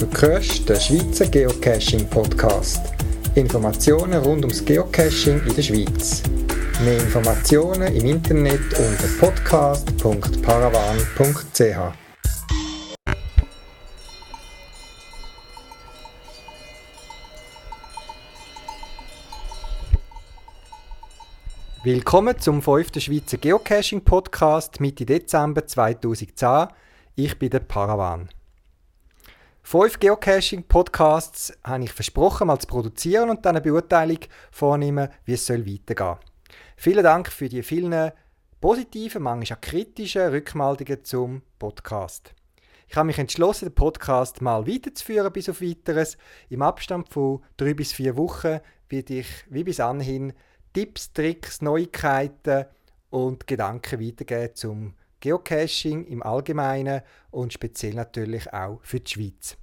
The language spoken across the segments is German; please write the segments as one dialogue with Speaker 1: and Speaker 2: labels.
Speaker 1: Du hörst den Schweizer Geocaching Podcast. Informationen rund ums Geocaching in der Schweiz. Mehr Informationen im Internet unter podcast.paravan.ch. Willkommen zum 5. Schweizer Geocaching Podcast Mitte Dezember 2010. Ich bin der Paravan. Fünf Geocaching-Podcasts habe ich versprochen, mal zu produzieren und dann eine Beurteilung vornehmen, wie es weitergehen soll. Vielen Dank für die vielen positiven, manchmal auch kritischen Rückmeldungen zum Podcast. Ich habe mich entschlossen, den Podcast mal weiterzuführen bis auf Weiteres. Im Abstand von drei bis vier Wochen werde ich wie bis anhin Tipps, Tricks, Neuigkeiten und Gedanken weitergeben zum Geocaching im Allgemeinen und speziell natürlich auch für die Schweiz.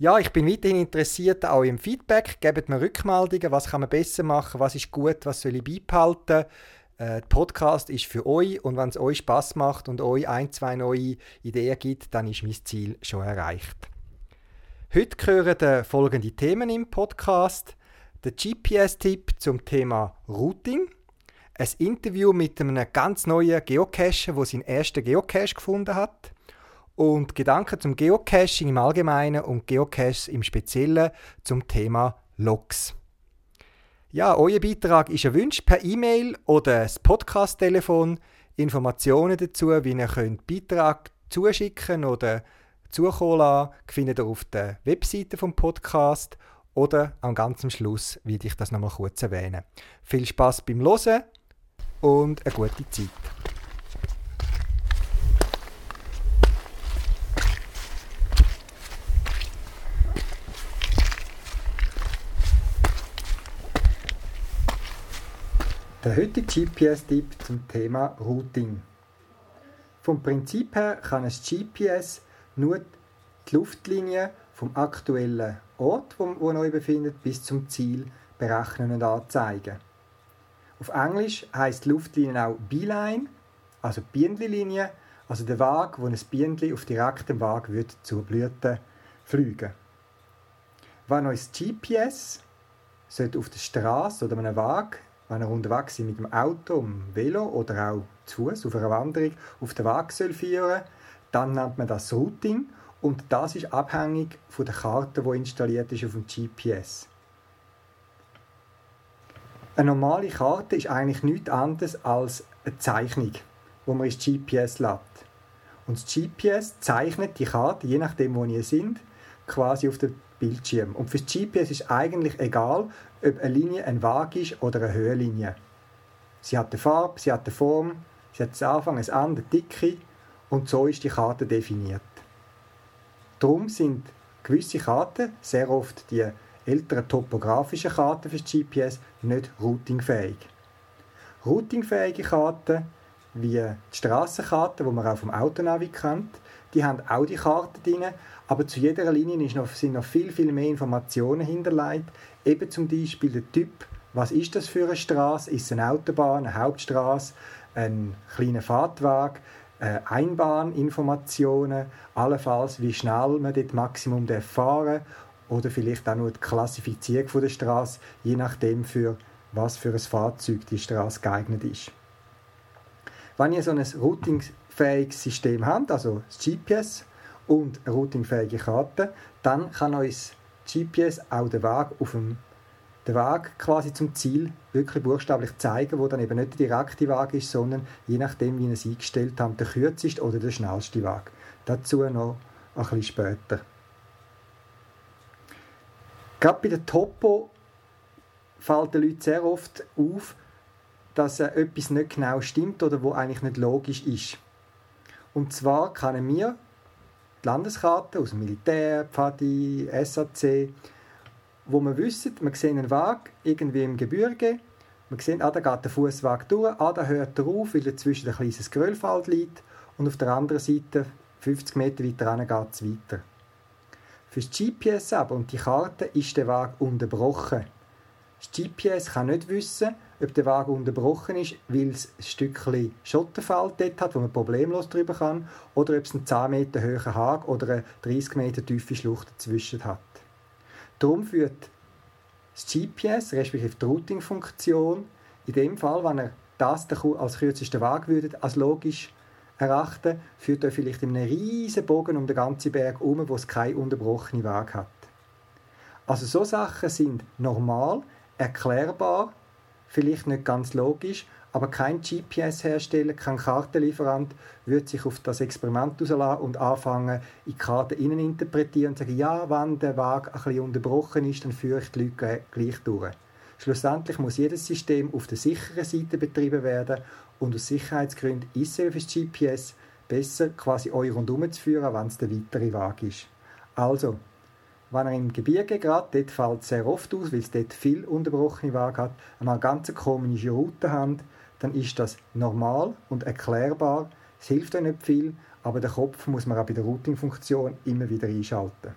Speaker 1: Ja, ich bin weiterhin interessiert auch im Feedback. Gebt mir Rückmeldungen, was kann man besser machen, was ist gut, was soll ich beibehalten. Äh, der Podcast ist für euch und wenn es euch Spaß macht und euch ein, zwei neue Ideen gibt, dann ist mein Ziel schon erreicht. Heute gehören folgende Themen im Podcast. Der GPS-Tipp zum Thema Routing, ein Interview mit einem ganz neuen Geocacher, der seinen ersten Geocache gefunden hat und Gedanken zum Geocaching im Allgemeinen und Geocaches im Speziellen zum Thema Logs. Ja, euer Beitrag ist erwünscht per E-Mail oder das Podcast-Telefon. Informationen dazu, wie ihr könnt Beitrag zuschicken oder zukommen lassen, findet ihr auf der Webseite vom Podcast oder am ganzen Schluss werde ich das nochmal kurz erwähnen. Viel Spaß beim Hören und eine gute Zeit. Der heutige GPS-Tipp zum Thema Routing. Vom Prinzip her kann ein GPS nur die Luftlinie vom aktuellen Ort, wo, ihr euch befindet, bis zum Ziel berechnen und anzeigen. Auf Englisch heißt Luftlinie auch Beeline, also Bienenlinie, also der Wagen, wo ein Bienenli auf direktem Wagen wird zur Blüte fliegen. Wenn euch GPS sollte auf der Straße oder einem Wagen, wenn ihr unterwegs seid mit dem Auto, dem Velo oder auch zu Fuß auf einer Wanderung auf den Wagen soll führen, dann nennt man das Routing und das ist abhängig von der Karte, die installiert ist auf dem GPS. Eine normale Karte ist eigentlich nichts anderes als eine Zeichnung, wo man ins GPS lädt. Und das GPS zeichnet die Karte, je nachdem, wo ihr sind, quasi auf dem Bildschirm. Und für das GPS ist eigentlich egal, ob eine Linie ein Waage ist oder eine Höhenlinie. Sie hat eine Farbe, sie hat eine Form, sie hat das Anfang, ein Ende, eine Dicke und so ist die Karte definiert. Darum sind gewisse Karten, sehr oft die älteren topografischen Karten für das GPS, nicht routingfähig. Routingfähige Karten, wie die Strassenkarten, die man auch vom Autonavi kennt, die haben auch die Karten drin, aber zu jeder Linie sind noch viel, viel mehr Informationen hinterlegt. Eben zum Beispiel der Typ, was ist das für eine Straße? Ist es eine Autobahn, eine Hauptstraße, ein kleiner Fahrtweg? äh, Einbahninformationen, allenfalls wie schnell man dort Maximum fahren oder vielleicht auch nur die Klassifizierung der Straße, je nachdem für was für ein Fahrzeug die Straße geeignet ist. Wenn ihr so ein routingfähiges System habt, also das GPS und eine routingfähige Karte, dann kann euch das GPS auch den Weg auf dem den Weg quasi zum Ziel wirklich buchstäblich zeigen, wo dann eben nicht der direkte Weg ist, sondern je nachdem, wie ihr es eingestellt habt, der kürzeste oder der schnellste Weg. Dazu noch ein bisschen später. Gerade bei der Topo fällt den Leuten sehr oft auf, dass äh, etwas nicht genau stimmt oder wo eigentlich nicht logisch ist. Und zwar können wir die Landeskarte aus dem Militär, Pfadi, SAC wo man wissen, man sieht einen Weg irgendwie im Gebirge, man sieht, ah, da geht der Fußweg durch, ah, da hört er auf, weil dazwischen ein kleines Grölfeld liegt und auf der anderen Seite, 50 Meter weiter geht es weiter. Für das GPS aber und die Karte ist der Weg unterbrochen. Das GPS kann nicht wissen, ob der Wagen unterbrochen ist, weil es ein Stückchen Schotterfeld dort hat, wo man problemlos drüber kann, oder ob es einen 10 Meter hohen Hag oder eine 30 Meter tiefe Schlucht dazwischen hat. Darum führt das GPS, respektive die Routing-Funktion, in dem Fall, wenn er das als kürzesten Weg würde, als logisch erachten, führt er vielleicht in einem riesen Bogen um den ganzen Berg um, wo es keinen unterbrochenen Weg hat. Also so Sachen sind normal, erklärbar, vielleicht nicht ganz logisch, aber kein GPS-Hersteller, kein Kartenlieferant würde sich auf das Experiment auslassen und anfangen, in die Karte innen interpretieren und sagen, ja, wenn der Weg ein bisschen unterbrochen ist, dann führe ich die Leute gleich durch. Schlussendlich muss jedes System auf der sicheren Seite betrieben werden und aus Sicherheitsgründen ist es für das GPS besser, quasi euch rundherum zu führen, wenn es der weitere Weg ist. Also, wenn ihr im Gebirge geht, dort fällt es sehr oft aus, weil es dort viel unterbrochene Wege hat, eine ganz komische Route habt, dann ist das normal und erklärbar. Es hilft euch nicht viel, aber den Kopf muss man auch bei der Routing-Funktion immer wieder einschalten.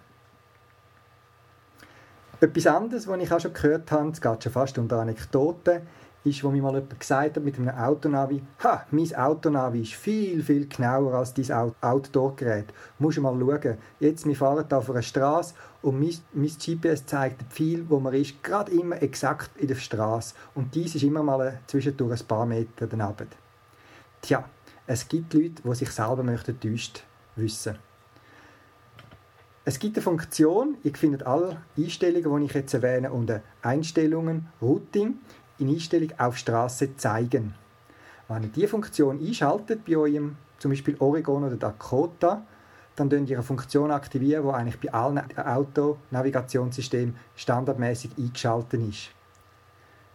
Speaker 1: Etwas anderes, was ich auch schon gehört habe, es geht schon fast unter Anekdoten, ist, wo mir mal jemand gesagt hat mit einem Autonavi, ha, mein Autonavi ist viel, viel genauer als dein Outdoor-Gerät. Musst du mal schauen. Jetzt, wir fahren hier auf einer Straße und mein, mein GPS zeigt viel, wo man ist, gerade immer exakt in der Straße. Und dies ist immer mal zwischendurch ein paar Meter daneben. Tja, es gibt Leute, die sich selber möchten täuscht wissen. Es gibt eine Funktion, ihr findet alle Einstellungen, die ich jetzt erwähne, unter Einstellungen, Routing in Einstellung auf Straße zeigen. Wenn ihr diese Funktion einschaltet bei eurem zum Beispiel Oregon oder Dakota, dann könnt ihr eine Funktion aktivieren, die eigentlich bei allen Autonavigationssystemen standardmäßig eingeschaltet ist.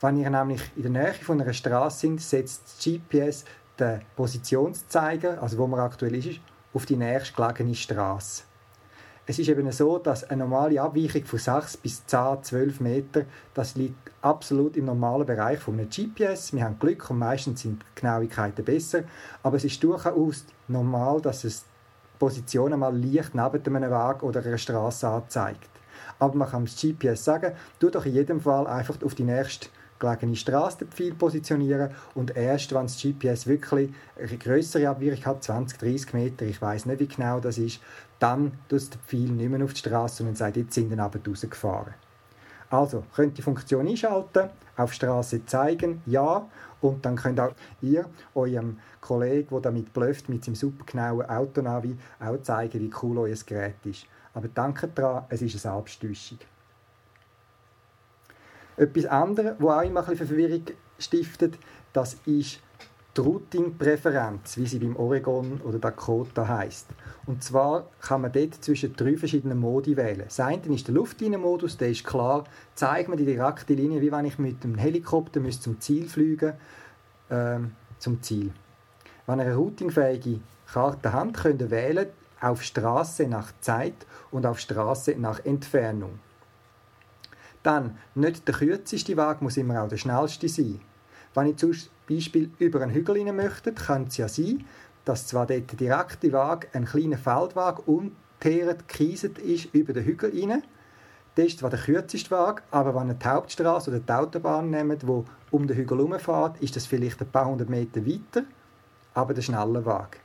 Speaker 1: Wenn ihr nämlich in der Nähe von einer Straße sind, setzt das GPS den Positionszeiger, also wo man aktuell ist, auf die nächstgelegene Straße. Es ist eben so, dass eine normale Abweichung von 6 bis 10, 12 Meter, das liegt absolut im normalen Bereich von einem GPS. Wir haben Glück und meistens sind die Genauigkeiten besser, aber es ist durchaus normal, dass es Positionen mal leicht neben einem Weg oder einer Straße anzeigt. Aber man kann das GPS sagen, tu doch in jedem Fall einfach auf die nächste gelegene Straße den Pfeil positionieren und erst, wenn das GPS wirklich eine größere Abweichung hat, 20, 30 Meter, ich weiß nicht, wie genau das ist, dann tut der Pfeil nicht mehr auf die Straße, sondern sagt, jetzt sind wir rausgefahren. Also, könnt die Funktion einschalten, auf Straße zeigen, ja, und dann könnt auch ihr eurem Kollegen, der damit blöft, mit seinem supergenauen Autonavi auch zeigen, wie cool euer Gerät ist. Aber danke daran, es ist eine Selbsttäuschung. Etwas anderes, was auch immer ein Verwirrung stiftet, das ist die Routing-Präferenz, wie sie beim Oregon oder Dakota heißt. Und zwar kann man dort zwischen drei verschiedenen Modi wählen. Das eine ist der Luftlinenmodus, der ist klar, zeigt mir die direkte Linie, wie wenn ich mit dem Helikopter zum Ziel fliegen äh, zum Ziel. Wenn ihr eine routingfähige Karte habt, könnt ihr wählen auf Straße nach Zeit und auf Straße nach Entfernung. Dann, nicht der kürzeste Weg muss immer auch der schnellste sein. Wenn ich zum Beispiel über einen Hügel rein möchte, kann es ja sein, dass zwar dort der direkte Weg ein kleiner Feldweg umteert, gekieset ist über den Hügel rein. Das ist zwar der kürzeste Weg, aber wenn ihr die Hauptstraße oder die Autobahn nehmt, die um den Hügel herumfährt, ist das vielleicht ein paar hundert Meter weiter, aber der schnelle Weg.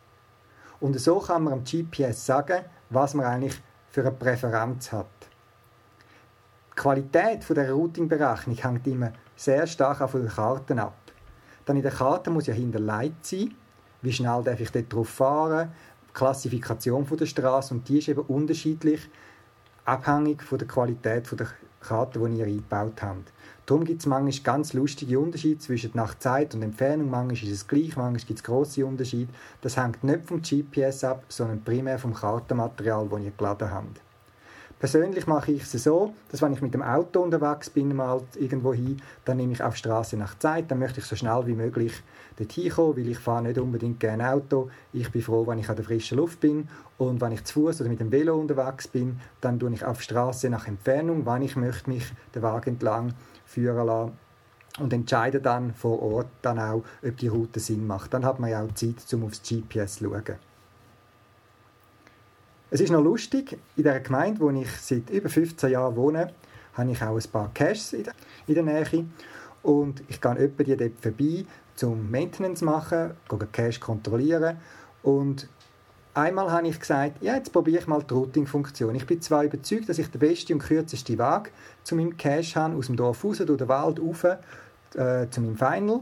Speaker 1: Und so kann man am GPS sagen, was man eigentlich für eine Präferenz hat. Die Qualität der Routing-Berechnung hängt immer sehr stark von den Karten ab. Dann in der Karte muss ja hinterlegt sein, wie schnell darf ich dort drauf fahren, die Klassifikation der Straße und die ist eben unterschiedlich, abhängig von der Qualität der Karte, die ihr eingebaut habt. Darum gibt es manchmal ganz lustige Unterschiede zwischen nach Zeit und Entfernung. Manchmal ist es gleich, manchmal gibt es grosse Unterschiede. Das hängt nicht vom GPS ab, sondern primär vom Kartenmaterial, das ihr geladen habt. Persönlich mache ich es so, dass wenn ich mit dem Auto unterwegs bin, mal irgendwo hin, dann nehme ich auf Straße nach Zeit, dann möchte ich so schnell wie möglich dorthin kommen, weil ich fahre nicht unbedingt gerne Auto. Ich bin froh, wenn ich an der frischen Luft bin und wenn ich zu Fuß oder mit dem Velo unterwegs bin, dann tue ich auf Straße nach Entfernung, wann ich möchte mich den Wagen entlang führen lassen und entscheide dann vor Ort dann auch, ob die Route Sinn macht. Dann hat man ja auch Zeit, um aufs GPS zu schauen. Es ist noch lustig, in der Gemeinde, wo ich seit über 15 Jahren wohne, habe ich auch ein paar Caches in der Nähe und ich gehe etwa die dort vorbei, zum Maintenance machen, den Cache kontrollieren und Einmal habe ich gesagt, ja, jetzt probiere ich mal die Routing-Funktion. Ich bin zwar überzeugt, dass ich den besten und kürzesten Weg zu meinem Cache habe, aus dem Dorf raus, durch den Wald rauf, äh, zu meinem Final,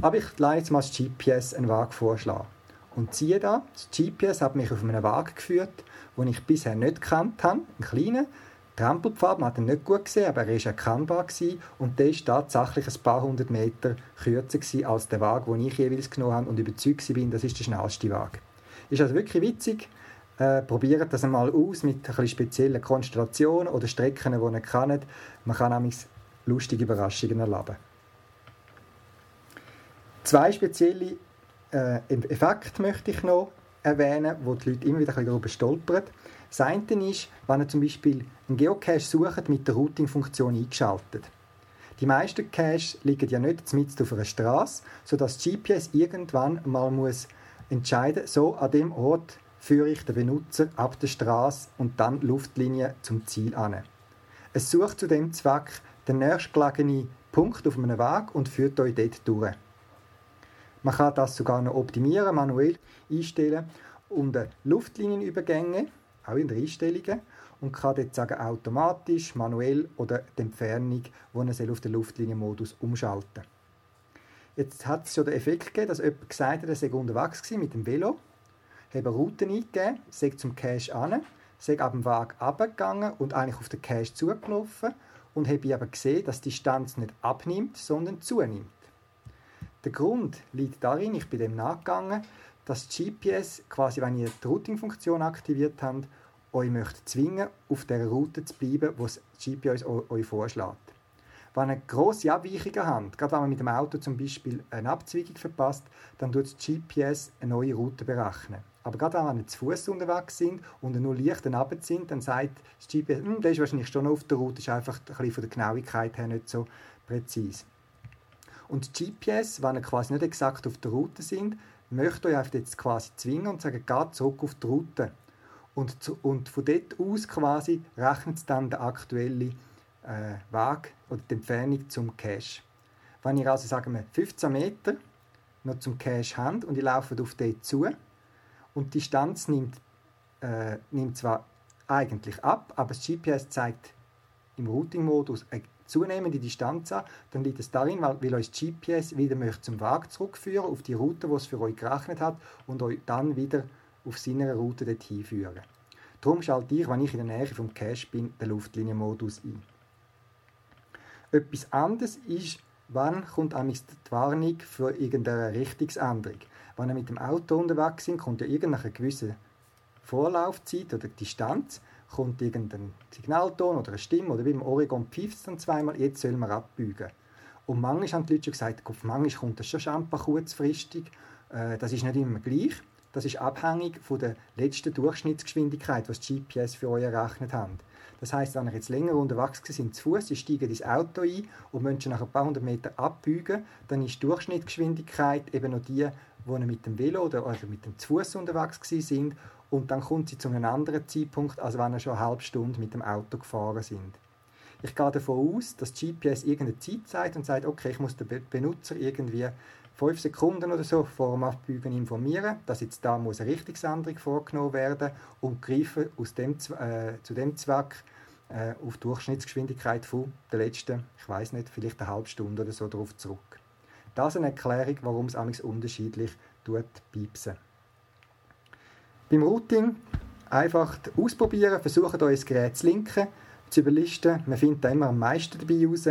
Speaker 1: aber ich leite jetzt mal das GPS einen Weg vorschlagen. Und siehe da, das GPS hat mich auf einen Weg geführt, den ich bisher nicht gekannt habe, einen kleinen Trampelpfad, man hat ihn nicht gut gesehen, aber er war erkennbar gewesen, und der ist tatsächlich ein paar hundert Meter kürzer als der Weg, den ich jeweils genommen habe und überzeugt bin, das ist der schnellste Weg. Ist also wirklich witzig. Äh, probiert das einmal aus mit ein speziellen Konstellationen oder Strecken, die ihr kennt. Man kann nämlich lustige Überraschungen erleben. Zwei spezielle äh, Effekte möchte ich noch erwähnen, wo die Leute immer wieder darüber stolpern. Das eine ist, wenn ihr zum Beispiel einen Geocache sucht, mit der Routing-Funktion eingeschaltet. Die meisten Caches liegen ja nicht mitten auf einer Straße, sodass das GPS irgendwann mal muss entscheiden, so an dem Ort führe ich den Benutzer ab der Straße und dann Luftlinie zum Ziel an. Es sucht zu dem Zweck den nächstgelegenen Punkt auf einem Weg und führt euch dort durch. Man kann das sogar noch optimieren, manuell einstellen unter Luftlinienübergänge, auch in den Einstellungen, und kann dort sagen, automatisch, manuell oder die Entfernung, die man auf den Luftlinienmodus umschalten. Jetzt hat es schon den Effekt gegeben, dass jemand gesagt hat, er sei unterwegs mit dem Velo, habe Routen eingegeben, sei zum Cache an, sei ab dem Wagen abgegangen und eigentlich auf den Cache zugelaufen und habe aber gesehen, dass die Distanz nicht abnimmt, sondern zunimmt. Der Grund liegt darin, ich bin dem nachgegangen, dass GPS, quasi wenn ihr die Routing-Funktion aktiviert habt, euch möchte zwingen, auf der Route zu bleiben, wo das GPS euch vorschlägt. Wenn ihr grosse Abweichungen habt, gerade wenn man mit dem Auto zum Beispiel eine Abzweigung verpasst, dann tut das GPS eine neue Route berechnen. Aber gerade wenn wir zu Fuß unterwegs sind und nur leicht daneben sind, dann sagt das GPS, hm, der ist wahrscheinlich schon auf der Route, ist einfach ein bisschen von der Genauigkeit her nicht so präzise. Und GPS, wenn ihr quasi nicht exakt auf der Route sind, möchte euch einfach jetzt quasi zwingen und sagen, geht zurück auf die Route. Und, zu, und von dort aus quasi rechnet dann den aktuellen äh, Weg oder die Entfernung zum Cache. Wenn ihr also sagen wir 15 Meter noch zum Cache habt und ihr lauft auf den zu und die Distanz nimmt, äh, nimmt zwar eigentlich ab, aber das GPS zeigt im Routing-Modus eine zunehmende Distanz an, dann liegt es darin, weil, euch GPS wieder möchte zum Weg zurückführen auf die Route, die es für euch gerechnet hat und euch dann wieder auf seiner Route dorthin führen. Darum schalte ich, wenn ich in der Nähe vom Cache bin, den Luftlinienmodus ein. Etwas anderes ist, wann kommt die Warnung für irgendeine Richtungsänderung. Wenn ihr mit dem Auto unterwegs sind, kommt ja irgendeine gewisse Vorlaufzeit oder Distanz, kommt irgendein Signalton oder eine Stimme oder wie im Oregon pfeift dann zweimal, jetzt soll man abbiegen. Und manchmal haben die Leute schon gesagt, manchmal kommt das schon Schampa kurzfristig, äh, das ist nicht immer gleich. Das ist abhängig von der letzten Durchschnittsgeschwindigkeit, was die GPS für euch errechnet haben. Das heißt, wenn ihr jetzt länger unterwegs sind zu Fuß, ihr steigt ins Auto ein und müsst nach ein paar hundert Metern abbiegen, dann ist die Durchschnittsgeschwindigkeit eben noch die, wo ihr mit dem Velo oder also mit dem Fuß unterwegs sind und dann kommt sie zu einem anderen Zeitpunkt, als wenn ihr schon eine halbe Stunde mit dem Auto gefahren sind. Ich gehe davon aus, dass GPS irgendeine Zeit zeigt und sagt, okay, ich muss den Benutzer irgendwie fünf Sekunden oder so vor dem Abbügen informieren, dass jetzt da muss eine Richtungsänderung vorgenommen werden und greifen aus dem, äh, zu dem Zweck äh, auf die Durchschnittsgeschwindigkeit von der letzten, ich weiß nicht, vielleicht eine halbe Stunde oder so darauf zurück. Das ist eine Erklärung, warum es amigs unterschiedlich tut, piepsen. Beim Routing einfach ausprobieren, versuchen euer Gerät zu linken, zu überlisten. Man findet da immer am meisten dabei raus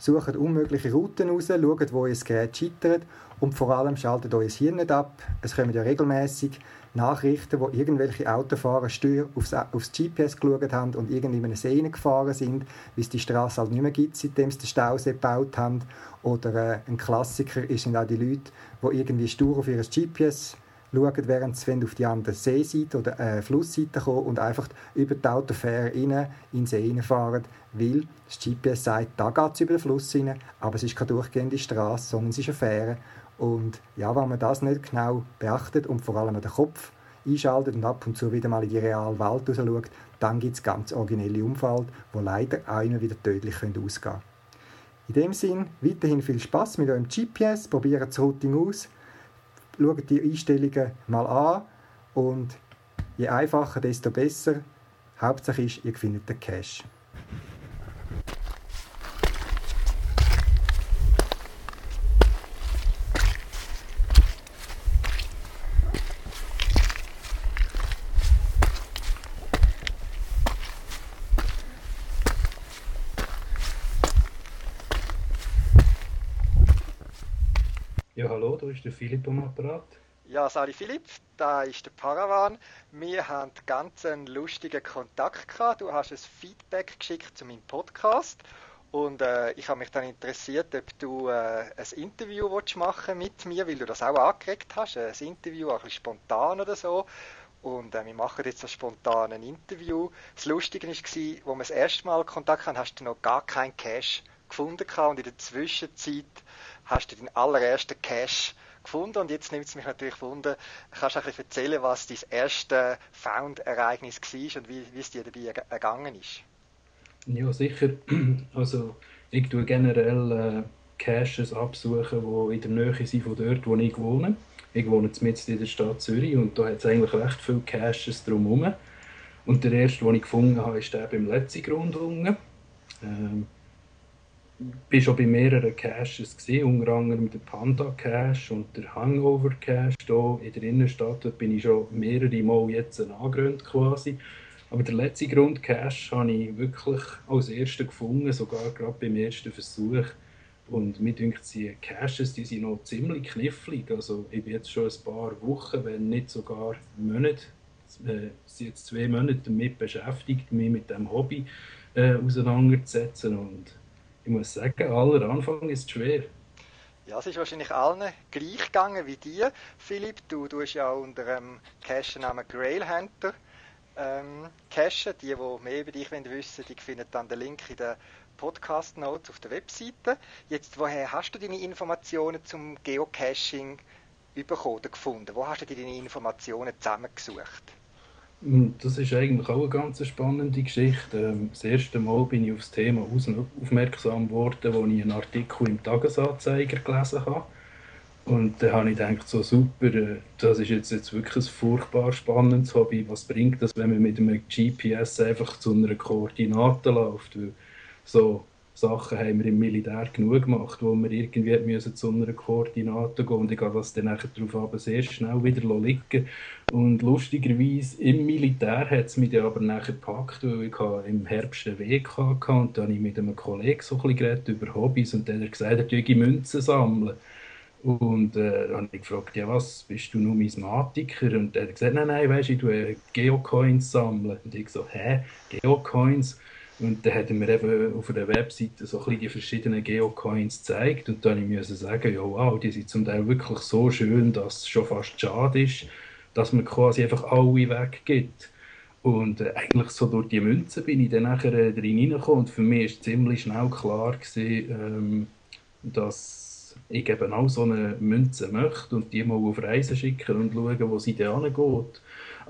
Speaker 1: sucht unmögliche Routen raus, schaut, wo ihr Gerät scheitert und vor allem schaltet euer Hirn nicht ab. Es kommen ja regelmäßig Nachrichten, wo irgendwelche Autofahrer Steuer aufs, aufs GPS geschaut haben und irgendwie in eine See gefahren sind, weil es die Straße halt nicht mehr gibt, seitdem sie den Stausee gebaut haben. Oder äh, ein Klassiker sind auch die Leute, die irgendwie stur auf ihr GPS schauen, während sie auf die andere Seeseite oder äh, Flussseite kommen und einfach über die Autofähre in den See reinfahren, weil das GPS sagt, da geht es über den Fluss rein, aber es ist keine durchgehende Straße, sondern es ist eine Fähre. Und ja, wenn man das nicht genau beachtet und vor allem den Kopf einschaltet und ab und zu wieder mal in die reale Welt schaut, dann gibt es ganz originelle Umfall, die leider auch immer wieder tödlich ausgehen können. In dem Sinn, weiterhin viel Spaß mit eurem GPS, probiert das Routing aus, schaut die Einstellungen mal an und je einfacher, desto besser. Hauptsache ist, ihr findet den Cache.
Speaker 2: Ja, hallo, da ist der Philipp am Apparat.
Speaker 1: Ja, Sali Philipp, da ist der Paravan. Wir haben ganz einen lustigen Kontakt gehabt. Du hast ein Feedback geschickt zu meinem Podcast und äh, ich habe mich dann interessiert, ob du äh, ein Interview machen mit mir, weil du das auch angeregt hast, ein Interview, ein bisschen spontan oder so. Und äh, wir machen jetzt so spontan ein Interview. Das Lustige war, als wir das erste Mal Kontakt hatten, hast du noch gar keinen Cash gefunden und in der Zwischenzeit hast du den allerersten Cache gefunden und jetzt nimmt es mich natürlich wunder, kannst du ein bisschen erzählen, was dein erste Found-Ereignis war und wie, wie es dir dabei ergangen ist?
Speaker 2: Ja, sicher. Also ich tue generell äh, Caches absuchen, die in der Nähe sind von dort, wo ich wohne. Ich wohne jetzt in der Stadt Zürich und da hat es eigentlich recht viele Caches drumherum. Und der erste, den ich gefunden habe, ist der beim letzten Grund. Ähm, bin schon bei mehreren Caches gesehen, unter anderem der Panda Cache und der Hangover Cache hier in der Innenstadt. Dort bin ich schon mehrere Mal jetzt angerannt quasi. Aber der letzte Grund Cache habe ich wirklich als ersten gefunden, sogar gerade beim ersten Versuch. Und mir denkt, die Caches die sind noch ziemlich knifflig. Also ich bin jetzt schon ein paar Wochen, wenn nicht sogar Monate, äh, sind jetzt zwei Monate damit beschäftigt, mich mit dem Hobby äh, auseinanderzusetzen. Und ich muss sagen, aller Anfang ist schwer.
Speaker 1: Ja, es ist wahrscheinlich allen gleich gegangen wie dir, Philipp. Du tust ja unter dem Cache-Namen Grailhunter ähm, cachen. Die, die mehr über dich wissen die finden dann den Link in den Podcast-Notes auf der Webseite. Jetzt, woher hast du deine Informationen zum Geocaching bekommen oder gefunden? Wo hast du deine Informationen zusammengesucht?
Speaker 2: Das ist eigentlich auch eine ganz spannende Geschichte. Ähm, das erste Mal bin ich auf das Thema aufmerksam geworden, als ich einen Artikel im Tagesanzeiger gelesen habe. Und dann habe ich gedacht, so super, äh, das ist jetzt, jetzt wirklich ein furchtbar spannendes Hobby. Was bringt das, wenn man mit einem GPS einfach zu einer Koordinate läuft? Weil so Sachen haben wir im Militär genug gemacht, wo wir irgendwie müssen zu einer Koordinate gehen und ich gehe das dann darauf aber sehr schnell wieder liegen. Und lustigerweise im Militär hat es mich dann aber nachher gepackt, weil ich im Herbst einen Weg hatte und dann habe ich mit einem Kollegen so ein bisschen über Hobbys und der hat gesagt, er würde Münzen sammeln. Und äh, dann habe ich gefragt, ja was, bist du Numismatiker? Und er hat gesagt, nein, nein, weißt du, ich tue Geocoins. Und ich so, hä, Geocoins? Und dann hat er mir eben auf der Webseite so ein bisschen die verschiedenen Geocoins gezeigt und dann musste ich sagen, ja wow, die sind zum Teil wirklich so schön, dass es schon fast schade ist, dass man quasi einfach alle weggibt. Und äh, eigentlich so durch die Münzen bin ich dann nachher äh, drin reingekommen und für mich war ziemlich schnell klar, gewesen, ähm, dass ich eben auch so eine Münze möchte und die mal auf Reisen schicken und schauen, wo sie dann hingeht.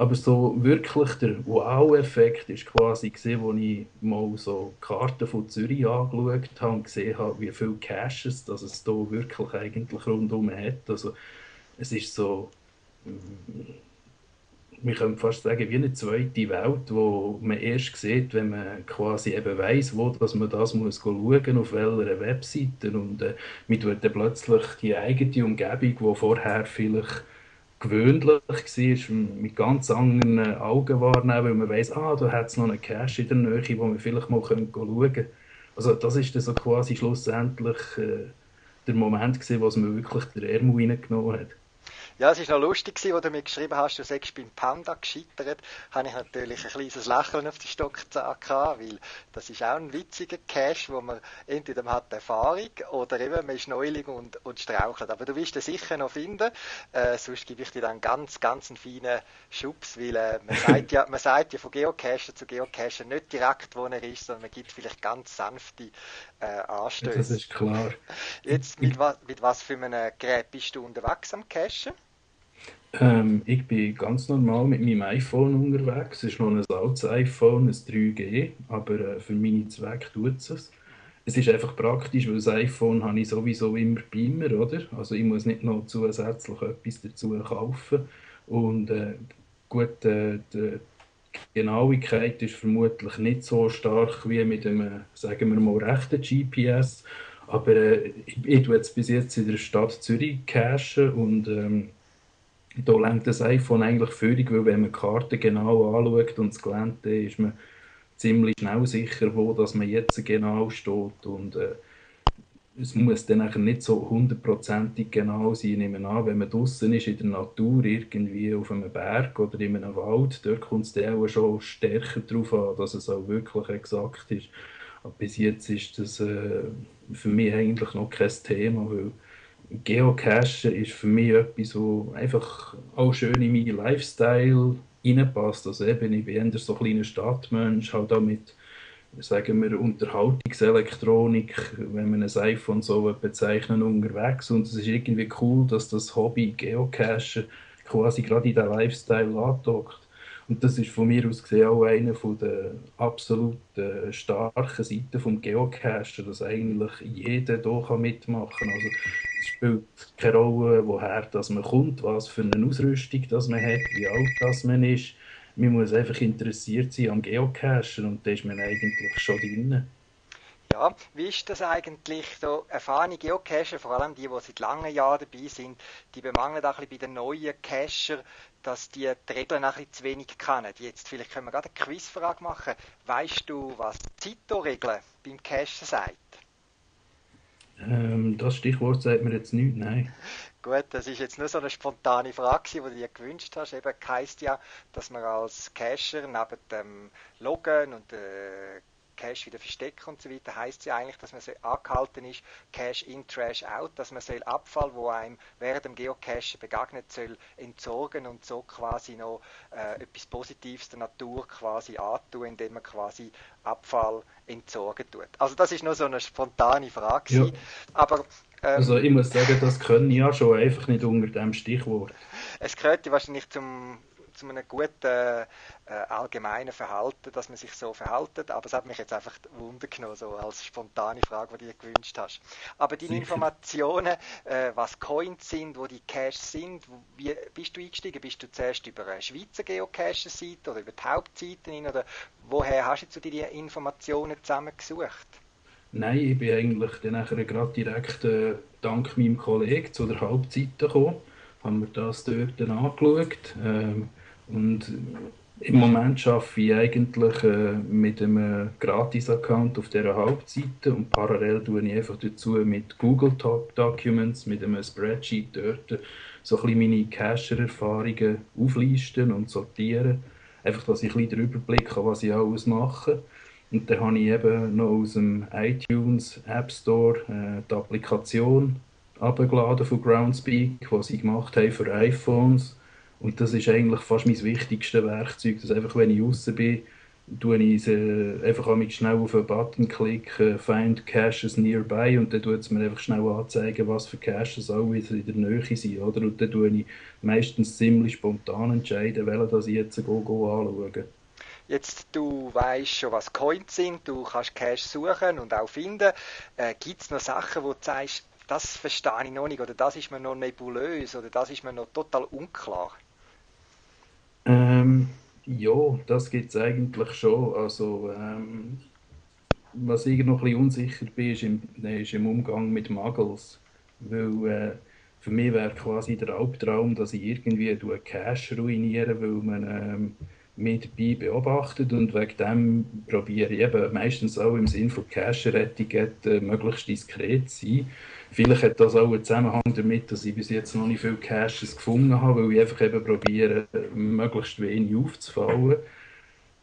Speaker 2: Aber so wirklich der Wow-Effekt ist quasi gesehen, als ich mal so Karten von Zürich angeschaut habe und gesehen habe, wie viele Caches dass es hier wirklich eigentlich rundum hat. Also es ist so, wir können fast sagen, wie eine zweite Welt, wo man erst sieht, wenn man quasi eben weiss, wo dass man das muss schauen, auf welcher Webseite und äh, man tut dann plötzlich die eigene Umgebung, die vorher vielleicht gewöhnlich war, mit ganz anderen Augen wahrnehmen, weil man weiss, ah, da hat es noch einen Cache in der Nähe, wo wir vielleicht mal schauen können. Also das ist dann so quasi schlussendlich äh, der Moment gewesen, wo es mir wirklich der Ärmel reingenommen hat.
Speaker 1: Ja, es war noch lustig, als du mir geschrieben hast, du sagst beim Panda gescheitert, habe ich natürlich ein kleines Lächeln auf die Stockzahn gehabt, weil das ist auch ein witziger Cash, wo man entweder man hat Erfahrung oder eben man ist Neuling und, und strauchelt. Aber du wirst ihn sicher noch finden, äh, sonst gebe ich dir dann ganz, ganz einen feinen Schubs, weil äh, man, sagt ja, man sagt ja von Geocacher zu Geocacher nicht direkt, wo er ist, sondern man gibt vielleicht ganz sanfte äh, Anstöße.
Speaker 2: Das ist klar.
Speaker 1: Jetzt, mit, mit was für einem Gerät bist du unterwegs am Cachen?
Speaker 2: Ähm, ich bin ganz normal mit meinem iPhone unterwegs. Es ist noch ein altes iPhone, ein 3G, aber äh, für meine Zwecke tut es. Es ist einfach praktisch, weil das iPhone habe ich sowieso immer bei mir, oder? Also ich muss nicht noch zusätzlich etwas dazu kaufen. Und äh, gut, äh, die Genauigkeit ist vermutlich nicht so stark wie mit einem, sagen wir mal, rechten GPS. Aber äh, ich, ich tue jetzt bis jetzt in der Stadt Zürich cachen und ähm, da lenkt das iPhone eigentlich völlig, weil wenn man die Karte genau anschaut und das Gelände, ist man ziemlich schnell sicher, wo dass man jetzt genau steht und äh, es muss dann nicht so hundertprozentig genau sein. Ich an, wenn man draußen ist in der Natur, irgendwie auf einem Berg oder in einem Wald, dort kommt es dann auch schon stärker darauf an, dass es auch wirklich exakt ist. Aber bis jetzt ist das äh, für mich eigentlich noch kein Thema, weil Geocachen ist für mich etwas, wo einfach auch schön in meinen Lifestyle reinpasst. Also eben, ich bin eher so ein kleiner Stadtmensch, halt auch mit, sagen wir, Unterhaltungselektronik, wenn man ein iPhone so bezeichnen, unterwegs. Und es ist irgendwie cool, dass das Hobby Geocachen quasi gerade in diesen Lifestyle andockt. Und das ist von mir aus gesehen auch eine der absolut starken Seiten des Geocachen, dass eigentlich jeder hier mitmachen kann. Also es spielt keine Rolle, woher dass man kommt, was für eine Ausrüstung das man hat, wie alt das man ist. Man muss einfach interessiert sein am Geocachen und da ist man eigentlich schon drin.
Speaker 1: Ja, wie ist das eigentlich? So erfahrene Geocacher, vor allem die, die seit langen Jahren dabei sind, die bemangeln auch ein bisschen bei den neuen Cacher, dass die die Regeln ein bisschen zu wenig kennen. Jetzt vielleicht können wir gerade eine Quizfrage machen. Weißt du, was Zito-Regeln beim Cachen sagt?
Speaker 2: Ähm, das Stichwort sagt mir jetzt nichts, nein.
Speaker 1: Gut, das ist jetzt nur so eine spontane Frage, die du dir gewünscht hast. Eben heisst ja, dass man als Cacher neben dem Loggen und äh, Cache wieder verstecken und so weiter, heißt ja eigentlich, dass man so angehalten ist, Cache in, Trash out, dass man soll Abfall, wo einem während dem Geocachen begegnet, soll entsorgen und so quasi noch äh, etwas Positives der Natur quasi antun, indem man quasi Abfall entsorgen tut. Also das ist nur so eine spontane Frage. Ja. Aber
Speaker 2: ähm, also ich muss sagen, das können ja schon einfach nicht unter dem Stichwort.
Speaker 1: Es gehört wahrscheinlich zum zu einem guten äh, allgemeinen Verhalten, dass man sich so verhaltet. Aber es hat mich jetzt einfach Wunder genommen, so als spontane Frage, die du dir gewünscht hast. Aber die Informationen, äh, was Coins sind, wo die Caches sind, wie bist du eingestiegen? Bist du zuerst über eine Schweizer Geocache-Seite oder über die Hauptseiten oder woher hast du zu die Informationen zusammengesucht?
Speaker 2: Nein, ich bin eigentlich dann nachher gerade direkt äh, dank meinem Kollegen zu der Hauptseite gekommen, haben wir das dort dann angeschaut. Ähm, und im Moment arbeite ich eigentlich äh, mit einem Gratis-Account auf dieser Hauptseite und parallel tue ich einfach dazu mit Google Documents, mit einem Spreadsheet dort so ein bisschen meine Cacher-Erfahrungen auflisten und sortieren. Einfach, dass ich ein bisschen den Überblick habe, was ich alles mache. Und dann habe ich eben noch aus dem iTunes App Store äh, die Applikation abgeladen von Groundspeak, was sie gemacht haben für iPhones und das ist eigentlich fast mein wichtigstes Werkzeug, dass einfach, wenn ich raus bin, tue ich äh, einfach schnell auf einen Button klicken, Find Caches Nearby und dann tut es mir einfach schnell anzeigen, was für Caches wieder in der Nähe sind, oder? Und dann tue ich meistens ziemlich spontan entscheiden, welchen das ich jetzt go, go anschaue.
Speaker 1: Jetzt, du weißt schon, was Coins sind, du kannst Caches suchen und auch finden. Äh, Gibt es noch Sachen, wo du sagst, das verstehe ich noch nicht, oder das ist mir noch nebulös, oder das ist mir noch total unklar?
Speaker 2: Ähm, ja, das gibt es eigentlich schon. Also, ähm, was ich noch ein bisschen unsicher bin, ist im, ist im Umgang mit Muggles. Weil äh, für mich wäre quasi der Albtraum, dass ich irgendwie Cash ruiniere, weil man ähm, mich dabei beobachtet und wegen dem probiere ich eben meistens auch im Sinne von Cacher-Etikette möglichst diskret zu sein. Vielleicht hat das auch einen Zusammenhang damit, dass ich bis jetzt noch nicht viele Caches gefunden habe, weil ich einfach eben probiere, möglichst wenig aufzufallen.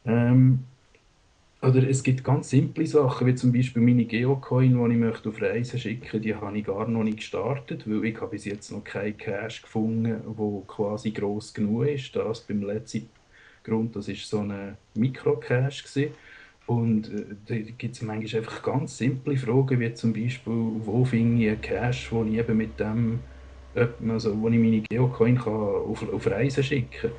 Speaker 2: Ähm, oder es gibt ganz simple Sachen, wie zum Beispiel meine Geocoin, die ich möchte auf Reisen schicken möchte, die habe ich gar noch nicht gestartet, weil ich habe bis jetzt noch keinen Cache gefunden, der quasi gross genug ist. Das beim letzten Grund, das war so ein Mikro-Cache. Und äh, da gibt es manchmal einfach ganz simple Fragen, wie zum Beispiel, wo finde ich einen Cache, wo ich eben mit dem also, wo ich meine Geocoin kann auf, auf Reisen schicken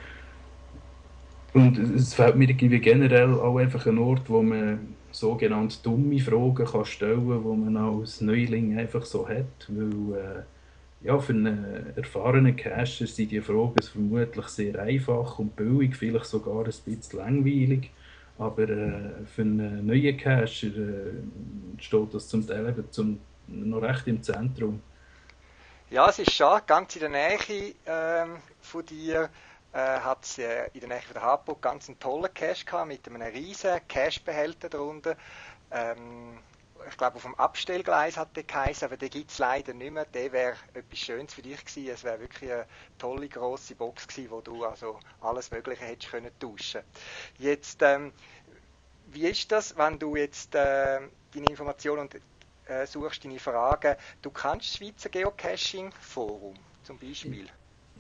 Speaker 2: Und es fällt mir irgendwie generell auch einfach ein Ort, wo man sogenannte dumme Fragen kann stellen kann, die man als Neuling einfach so hat. Weil äh, ja, für einen erfahrenen Cacher sind die Fragen vermutlich sehr einfach und billig, vielleicht sogar ein bisschen langweilig. Aber äh, für einen neuen Cacher äh, steht das zum Teil eben zum, noch recht im Zentrum.
Speaker 1: Ja, es ist schon ganz in der Nähe ähm, von dir äh, hat es äh, in der Nähe von der Harburg ganz einen tollen Cache gehabt mit einem riesen Cache-Behälter darunter. Ähm, ich glaube, auf dem Abstellgleis hat der geheißen, aber den gibt es leider nicht mehr. Der wäre etwas Schönes für dich gewesen. Es wäre wirklich eine tolle, grosse Box gewesen, wo du also alles Mögliche hättest können tauschen Jetzt, ähm, wie ist das, wenn du jetzt äh, deine Informationen und äh, suchst, deine Fragen, du kannst das Schweizer Geocaching-Forum zum Beispiel?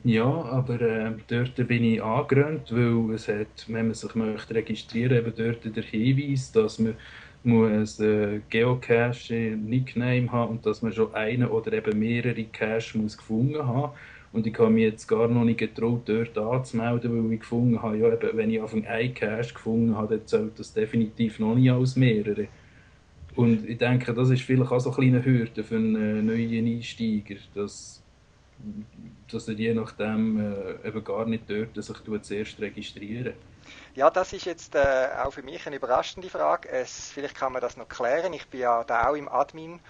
Speaker 2: Ja, aber äh, dort bin ich angerannt, weil es hat, wenn man sich möchte registrieren möchte, eben dort der Hinweis, dass man muss ein Geocache-Nickname haben und dass man schon einen oder eben mehrere Cache muss gefunden haben und ich habe mich jetzt gar noch nicht getraut, dort anzumelden, weil ich gefunden habe, ja, eben, wenn ich auf einen Cache gefunden habe, dann zählt das definitiv noch nicht als mehrere. Und ich denke, das ist vielleicht auch so eine kleine Hürde für einen neuen Einsteiger, dass, dass er je nachdem äh, eben gar nicht dort sich zuerst registrieren
Speaker 1: ja, das ist jetzt äh, auch für mich eine überraschende Frage. Es, vielleicht kann man das noch klären. Ich bin ja da auch im Admin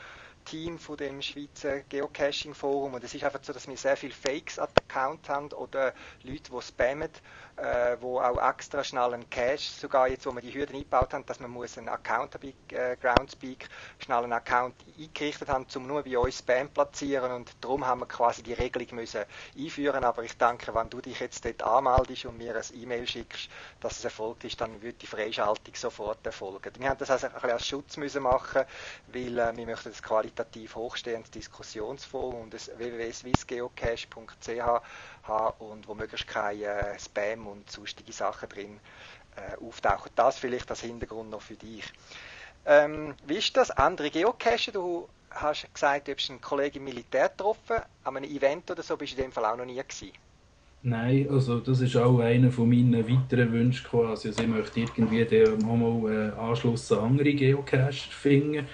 Speaker 1: Team von dem Schweizer Geocaching Forum und es ist einfach so, dass wir sehr viele Fakes an Account haben oder Leute, die spammen äh, wo auch extra schnell einen Cache, sogar jetzt, wo wir die Hürden eingebaut haben, dass man muss einen Account äh, Groundspeak schnell einen Account eingerichtet haben, um nur bei uns Spam platzieren und darum haben wir quasi die Regelung müssen einführen. Aber ich denke, wenn du dich jetzt dort anmeldest und mir ein E-Mail schickst, dass es erfolgt ist, dann wird die Freischaltung sofort erfolgen. Wir haben das also ein bisschen als Schutz müssen machen, weil äh, wir möchten das qualitativ hochstehendes Diskussionsforum und das www.swissgeocache.ch haben und wo möglichst kein äh, Spam und sonstige Sachen drin äh, auftauchen. Das vielleicht als Hintergrund noch für dich. Ähm, wie ist das? Andere Geocache, du hast gesagt, du hast einen Kollegen im Militär getroffen, an einem Event oder so bist du in dem Fall auch noch nie gewesen.
Speaker 2: Nein, also das ist auch einer von meinen weiteren Wünschen quasi. Also ich möchte irgendwie auch mal äh, Anschluss an andere Geocacher finden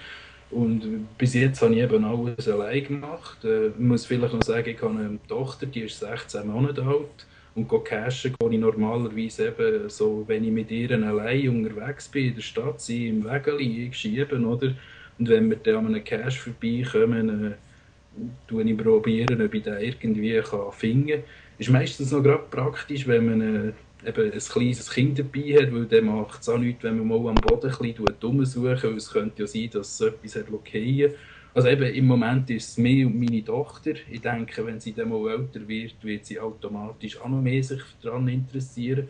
Speaker 2: und bis jetzt habe ich eben alles allein gemacht. Äh, ich muss vielleicht noch sagen, ich habe eine Tochter, die ist 16 Monate alt. Und cashen gehe ich normalerweise eben so, wenn ich mit ihr allein unterwegs bin in der Stadt, sie im Wägeli, ich schiebe, oder? Und wenn wir dann an einem Cache vorbeikommen, äh, ich probieren, ob ich den irgendwie kann finden kann. Ist meistens noch gerade praktisch, wenn man äh, eben ein kleines Kind dabei hat, weil dann macht es auch nichts, wenn man mal am Boden ein bisschen rumsuchen weil es könnte ja sein, dass es etwas hat fallen Also eben im Moment ist es mir und meine Tochter. Ich denke, wenn sie dann mal älter wird, wird sie automatisch auch noch mehr sich daran interessieren.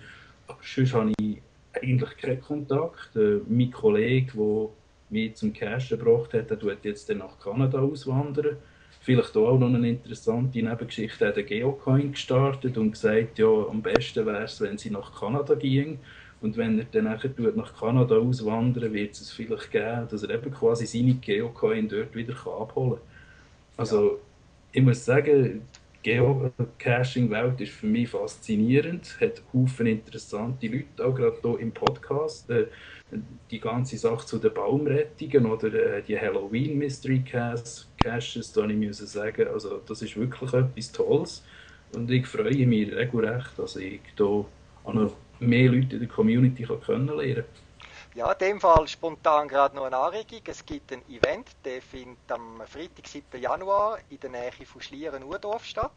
Speaker 2: Aber sonst habe ich eigentlich keinen Kontakt. Äh, mein Kollege, der mich zum Cash gebracht hat, der tut jetzt dann nach Kanada auswandern Vielleicht auch noch eine interessante Nebengeschichte. Er hat Geocoin gestartet und gesagt, ja, am besten wäre es, wenn sie nach Kanada gingen. Und wenn er dann nachher nach Kanada auswandern wird es vielleicht geben, dass er eben quasi seine Geocoin dort wieder abholen kann. Also, ja. ich muss sagen, die Geocaching-Welt ist für mich faszinierend, hat Haufen interessante Leute, auch gerade hier im Podcast. Äh, die ganze Sache zu den Baumrettungen oder äh, die Halloween Mystery Caches, da ich muss sagen, also das ist wirklich etwas Tolles und ich freue mich regelrecht, dass ich hier auch noch mehr Leute in der Community kennenlernen kann.
Speaker 1: Ja, in dem Fall spontan gerade noch eine Anregung. Es gibt ein Event, der findet am Freitag, 7. Januar in der Nähe von Schlieren-Urdorf statt.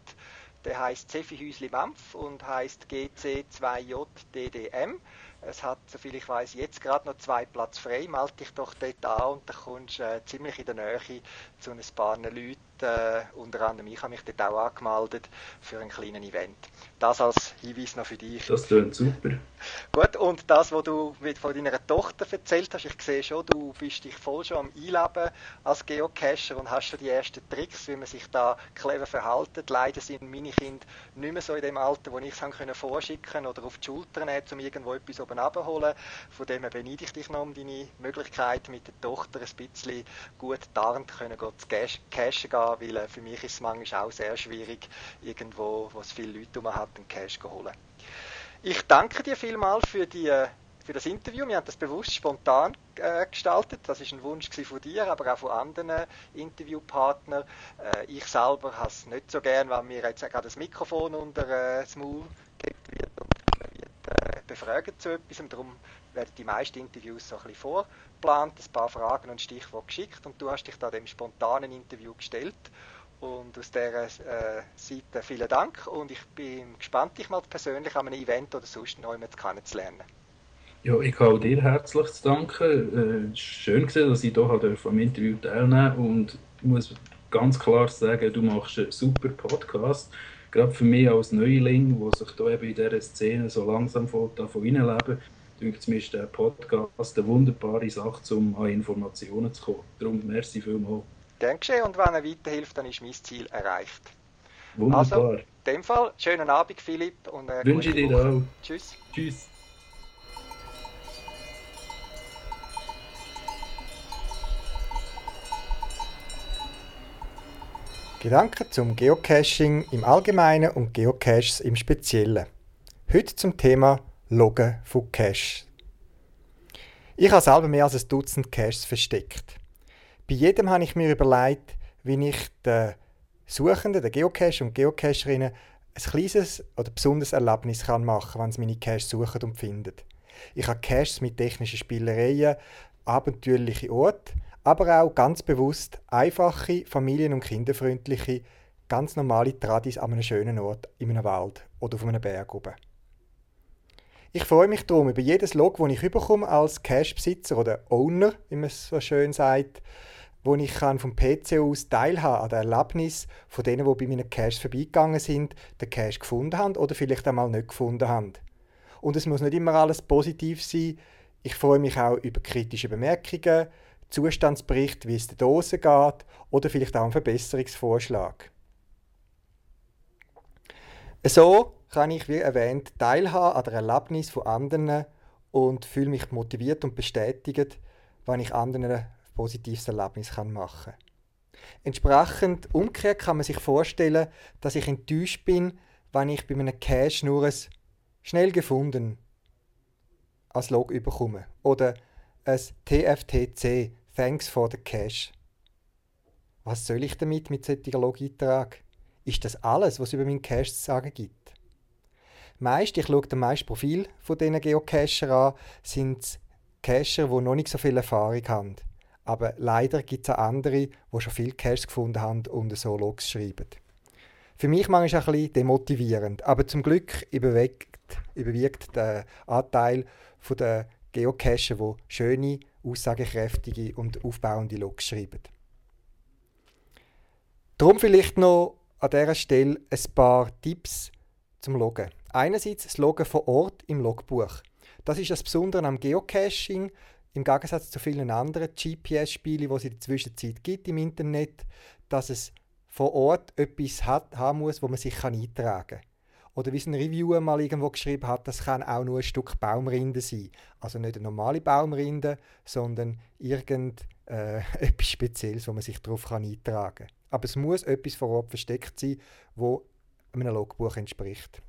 Speaker 1: Der heißt Zefi Häusli Mampf und heißt GC2JDDM. Es hat, soviel ich weiß, jetzt gerade noch zwei Platz frei. Melde dich doch dort an und dann kommst du äh, ziemlich in der Nähe zu ein paar Leuten. Äh, unter anderem ich habe mich dort auch angemeldet für ein kleines Event. Das als Hinweis noch für dich.
Speaker 2: Das klingt super.
Speaker 1: Gut, und das, was du von deiner Tochter erzählt hast, ich sehe schon, du bist dich voll schon am Einleben als Geocacher und hast schon die ersten Tricks, wie man sich da clever verhalten. Leider sind meine Kinder nicht mehr so in dem Alter, wo ich es können vorschicken oder auf die Schulter nehmen, um irgendwo etwas oben abzuholen. Von dem her beneide ich dich noch um deine Möglichkeit, mit der Tochter ein bisschen gut tarnt können, zu cashen gehen weil äh, für mich ist es manchmal auch sehr schwierig, irgendwo, wo es viele Leute um hat, einen Cash zu holen. Ich danke dir vielmals für die äh, für das Interview. Wir haben das bewusst spontan äh, gestaltet. Das ist ein Wunsch von dir, aber auch von anderen Interviewpartnern. Äh, ich selber habe es nicht so gern, wenn mir jetzt gerade das Mikrofon unter äh, das Maul man befragt zu etwas. Und darum werden die meisten Interviews so ein bisschen vorgeplant, ein paar Fragen und Stichworte geschickt und du hast dich da dem spontanen Interview gestellt. Und aus dieser äh, Seite vielen Dank und ich bin gespannt, dich mal persönlich an einem Event oder sonst noch jemanden kennenzulernen.
Speaker 2: Ja, ich habe dir herzlich zu danken. Äh, schön gesehen, dass ich hier am Interview teilnehmen und ich muss ganz klar sagen, du machst einen super Podcast. Gerade für mich als Neuling, der sich hier eben in dieser Szene so langsam von reinleben denke mir ist der Podcast eine wunderbare Sache, um an Informationen zu kommen. Darum merci vielmals.
Speaker 1: Dankeschön und wenn er weiterhilft, dann ist mein Ziel erreicht.
Speaker 2: Wunderbar. Also, in
Speaker 1: dem Fall, schönen Abend Philipp und
Speaker 2: äh, Wünsche dir auch.
Speaker 1: Tschüss.
Speaker 2: Tschüss.
Speaker 1: Gedanken zum Geocaching im Allgemeinen und Geocaches im Speziellen. Heute zum Thema Loggen von Caches. Ich habe selber mehr als ein Dutzend Caches versteckt. Bei jedem habe ich mir überlegt, wie ich den Suchenden, den Geocacher und Geocacherinnen ein kleines oder besonderes Erlebnis machen kann, wenn sie meine Caches suchen und finden. Ich habe Caches mit technischen Spielereien, abenteuerliche Orte, aber auch ganz bewusst einfache, familien- und kinderfreundliche, ganz normale Tradis an einem schönen Ort, in einem Wald oder auf einem Berg oben. Ich freue mich darum über jedes Log, das ich bekomme als Cache-Besitzer oder Owner, wie man es so schön sagt, wo ich kann vom PC aus teilhaben an der Erlebnis von denen, die bei meinen Caches vorbeigegangen sind, den Cache gefunden haben oder vielleicht einmal nicht gefunden haben. Und es muss nicht immer alles positiv sein. Ich freue mich auch über kritische Bemerkungen, Zustandsbericht, wie es der Dose geht oder vielleicht auch einen Verbesserungsvorschlag. So kann ich, wie erwähnt, teilhaben an der Erlebnis von anderen und fühle mich motiviert und bestätigt, wenn ich anderen ein positives Erlebnis machen kann. Entsprechend umgekehrt kann man sich vorstellen, dass ich enttäuscht bin, wenn ich bei einem Cache nur ein schnell gefunden als Log überkomme oder ein TFTC Thanks for the Cash. Was soll ich damit mit solcher Log-Eintrag? Ist das alles, was es über meinen Cache zu sagen gibt? Meist, ich schaue das meiste Profil von diesen Geocacher an, sind Cacher, die noch nicht so viel Erfahrung haben. Aber leider gibt es auch andere, die schon viele Caches gefunden haben und so Logs schreiben. Für mich manchmal ein bisschen demotivierend, aber zum Glück überwiegt, überwiegt der Anteil der Geocacher, die schöne aussagekräftige und aufbauende Logs schreiben. Darum vielleicht noch an dieser Stelle ein paar Tipps zum Loggen. Einerseits das Loggen vor Ort im Logbuch. Das ist das Besondere am Geocaching, im Gegensatz zu vielen anderen GPS-Spielen, die es in der Zwischenzeit gibt im Internet, dass es vor Ort etwas hat, haben muss, wo man sich eintragen kann. Oder wie es ein Reviewer mal irgendwo geschrieben hat, das kann auch nur ein Stück Baumrinde sein. Also nicht eine normale Baumrinde, sondern irgendetwas äh, Spezielles, wo man sich darauf eintragen kann. Aber es muss etwas vor Ort versteckt sein, wo einem Logbuch entspricht.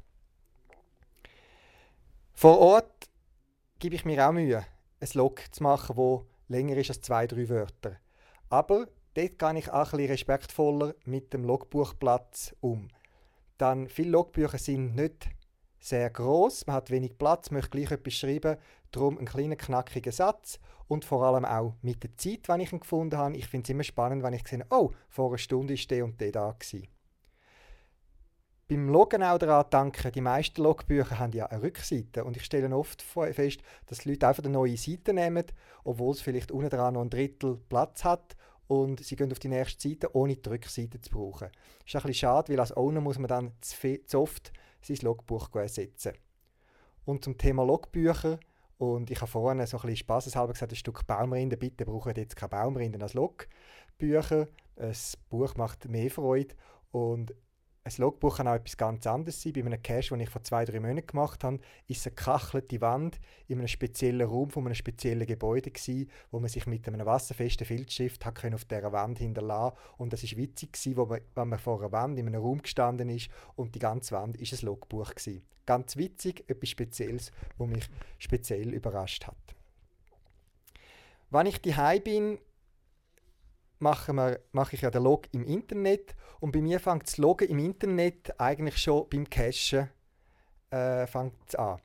Speaker 1: Vor Ort gebe ich mir auch Mühe, ein Log zu machen, wo länger ist als zwei, drei Wörter. Aber dort gehe ich auch ein bisschen respektvoller mit dem Logbuchplatz um. Dann viele Logbücher sind nicht sehr groß, man hat wenig Platz, möchte gleich etwas schreiben, darum einen kleinen knackigen Satz. Und vor allem auch mit der Zeit, wenn ich ihn gefunden habe. Ich finde es immer spannend, wenn ich sehe, oh, vor einer Stunde ist der und der da gewesen. Beim Loggen auch daran denken, die meisten Logbücher haben ja eine Rückseite. Und ich stelle oft fest, dass die Leute einfach eine neue Seite nehmen, obwohl es vielleicht unten dran noch ein Drittel Platz hat und sie gehen auf die nächste Seite, ohne die Rückseite zu brauchen. Das ist ein bisschen schade, weil als Owner muss man dann zu, oft sein Logbuch ersetzen. Und zum Thema Logbücher, und ich habe vorhin so ein bisschen spaßeshalber gesagt, ein Stück Baumrinde, bitte braucht jetzt keine Baumrinde als Logbücher. Ein Buch macht mehr Freude und ein Logbuch kann auch etwas ganz anderes sein. Bei einem Cache, den ich vor zwei, drei Monaten gemacht habe, ist eine kachelte Wand in einem speziellen Raum von einem speziellen Gebäude gewesen, wo man sich mit einem wasserfesten Filzstift hat auf dieser Wand hinterlassen Und das ist witzig gewesen, wo man, wenn man vor einer Wand in einem Raum gestanden ist und die ganze Wand ist ein Logbuch gewesen. Ganz witzig, etwas Spezielles, wo mich speziell überrascht hat. Wenn ich die bin, mache, wir, mache ich ja den Log im Internet und bei mir fängt das Loggen im Internet eigentlich schon beim Cachen äh, an.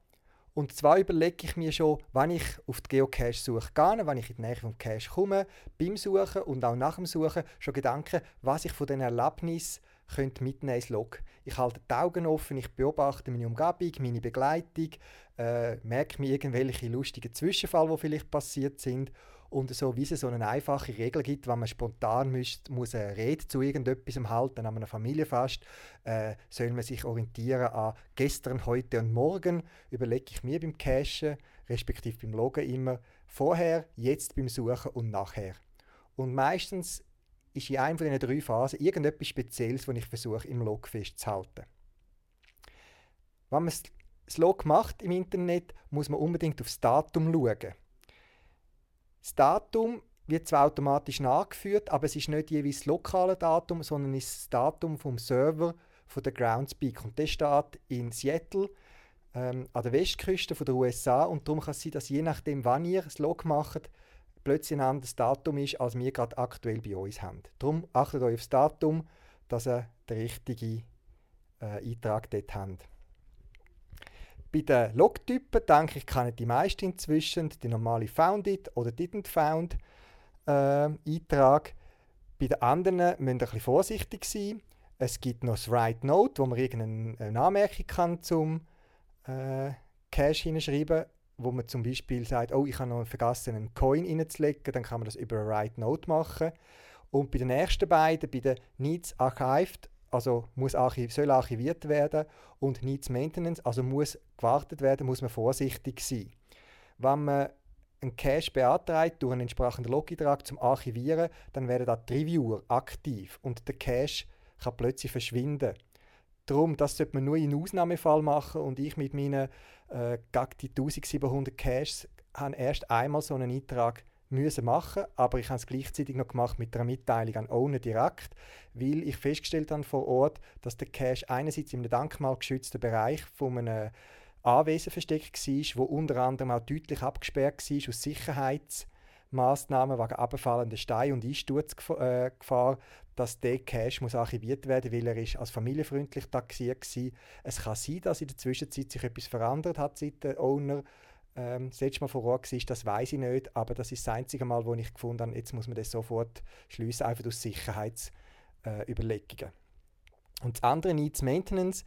Speaker 1: Und zwar überlege ich mir schon, wenn ich auf die Geocache-Suche gehe, wenn ich in die Nähe vom Cache komme, beim Suchen und auch nach dem Suchen schon Gedanken, was ich von diesen Erlebnissen könnte mitnehmen ins Log. Ich halte die Augen offen, ich beobachte meine Umgebung, meine Begleitung, äh, merke mir irgendwelche lustigen Zwischenfälle, die vielleicht passiert sind und so wie es so eine einfache Regel gibt, wenn man spontan müsst, muss eine Rede zu irgendetwas halten, an einer Familienfest, äh, soll man sich orientieren an gestern, heute und morgen, überlege ich mir beim Cachen, respektive beim Loggen immer, vorher, jetzt beim Suchen und nachher. Und meistens ist in einer von diesen drei Phasen irgendetwas Spezielles, das ich versuche im Log festzuhalten. Wenn man das Log macht im Internet, muss man unbedingt aufs Datum schauen. Das Datum wird zwar automatisch nachgeführt, aber es ist nicht jeweils das lokale Datum, sondern ist das Datum vom Server von der Groundspeak. Und der steht in Seattle ähm, an der Westküste der USA und darum kann es sein, dass je nachdem, wann ihr das Log macht, plötzlich ein anderes Datum ist, als wir gerade aktuell bei uns haben. Darum achtet euch aufs Datum, dass ihr den richtigen äh, Eintrag dort habt. Bei den Logtypen, denke ich, kennen die meisten inzwischen die normale Founded oder Didn't Found äh, Eintrag. Bei den anderen müsst ihr ein bisschen vorsichtig sein. Es gibt noch das Write Note, wo man irgendeine Anmerkung kann zum äh, Cache hinschreiben wo man zum Beispiel sagt, oh, ich habe noch vergessen, einen Coin reinzulegen, dann kann man das über eine Write Note machen. Und bei den ersten beiden, bei den Needs Archived also muss archiv, soll archiviert werden und Needs Maintenance, also muss gewartet werden, muss man vorsichtig sein. Wenn man einen Cache beantragt durch einen entsprechenden Log-Eintrag zum Archivieren, dann werden da die Reviewer aktiv und der Cache kann plötzlich verschwinden. Darum, das sollte man nur in Ausnahmefall machen und ich mit meinen äh, 1700 Caches habe erst einmal so einen Eintrag müssen machen, aber ich habe es gleichzeitig noch gemacht mit einer Mitteilung an Owner direkt, weil ich festgestellt habe vor Ort, dass der Cache einerseits in einem denkmalgeschützten Bereich von einem Anwesen versteckt war, wo unter anderem auch deutlich abgesperrt war aus Sicherheitsmaßnahmen wegen abfallender Steine und Einsturzgefahr, äh, dass der Cache muss archiviert werden weil er ist als familienfreundlich taxiert war. Es kann sein, dass in der Zwischenzeit sich etwas verändert hat seit der Owner ähm, das letzte Mal vor Ort war, das weiß ich nicht, aber das ist das einzige Mal, wo ich gefunden habe, jetzt muss man das sofort schließen, einfach aus Sicherheitsüberlegungen. Äh, und das andere Needs Maintenance,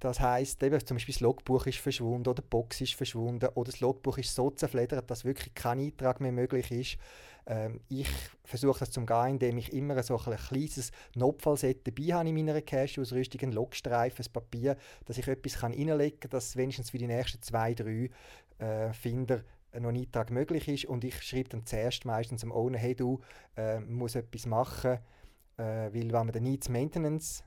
Speaker 1: das heißt, zum Beispiel das Logbuch ist verschwunden oder die Box ist verschwunden oder das Logbuch ist so zerfledert, dass wirklich kein Eintrag mehr möglich ist. Ähm, ich versuche das zum gehen, indem ich immer so ein kleines Notfallset dabei habe in meiner Cache-Ausrüstung, einen Logstreifen, ein Papier, dass ich etwas kann reinlegen kann, dass wenigstens für die nächsten zwei, drei äh, Finder noch ein Eintrag möglich ist und ich schreibe dann zuerst meistens am Owner, hey du, äh, muss etwas machen, äh, weil wenn man den Needs Maintenance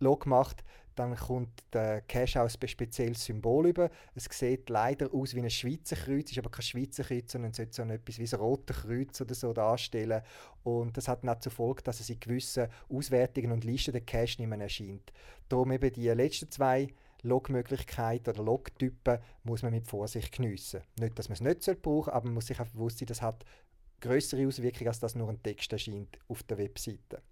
Speaker 1: Log macht, dann kommt der Cache auch ein spezielles Symbol über. Es sieht leider aus wie ein Schweizer Kreuz, ist aber kein Schweizer Kreuz, sondern sollte so etwas wie ein rotes Kreuz oder so darstellen. Und das hat dann zur Folge, dass es in gewissen Auswertungen und Listen der Cache nicht mehr erscheint. Darum eben die letzten zwei Logmöglichkeiten oder Logtypen muss man mit Vorsicht geniessen. Nicht, dass man es nicht brauchen aber man muss sich auch bewusst sein, das hat größere Auswirkungen, als dass nur ein Text erscheint auf der Webseite.